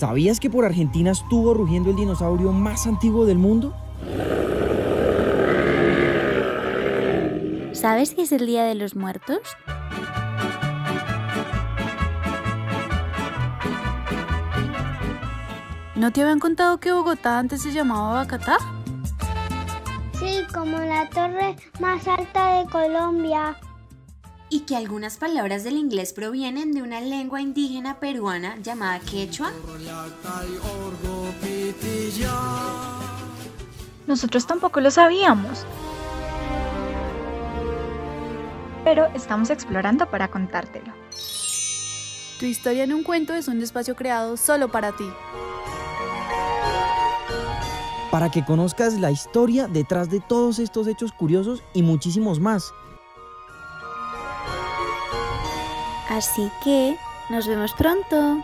¿Sabías que por Argentina estuvo rugiendo el dinosaurio más antiguo del mundo? ¿Sabes que es el Día de los Muertos? ¿No te habían contado que Bogotá antes se llamaba Bacatá? Sí, como la torre más alta de Colombia. Y que algunas palabras del inglés provienen de una lengua indígena peruana llamada quechua. Nosotros tampoco lo sabíamos. Pero estamos explorando para contártelo. Tu historia en un cuento es un espacio creado solo para ti. Para que conozcas la historia detrás de todos estos hechos curiosos y muchísimos más. Así que nos vemos pronto.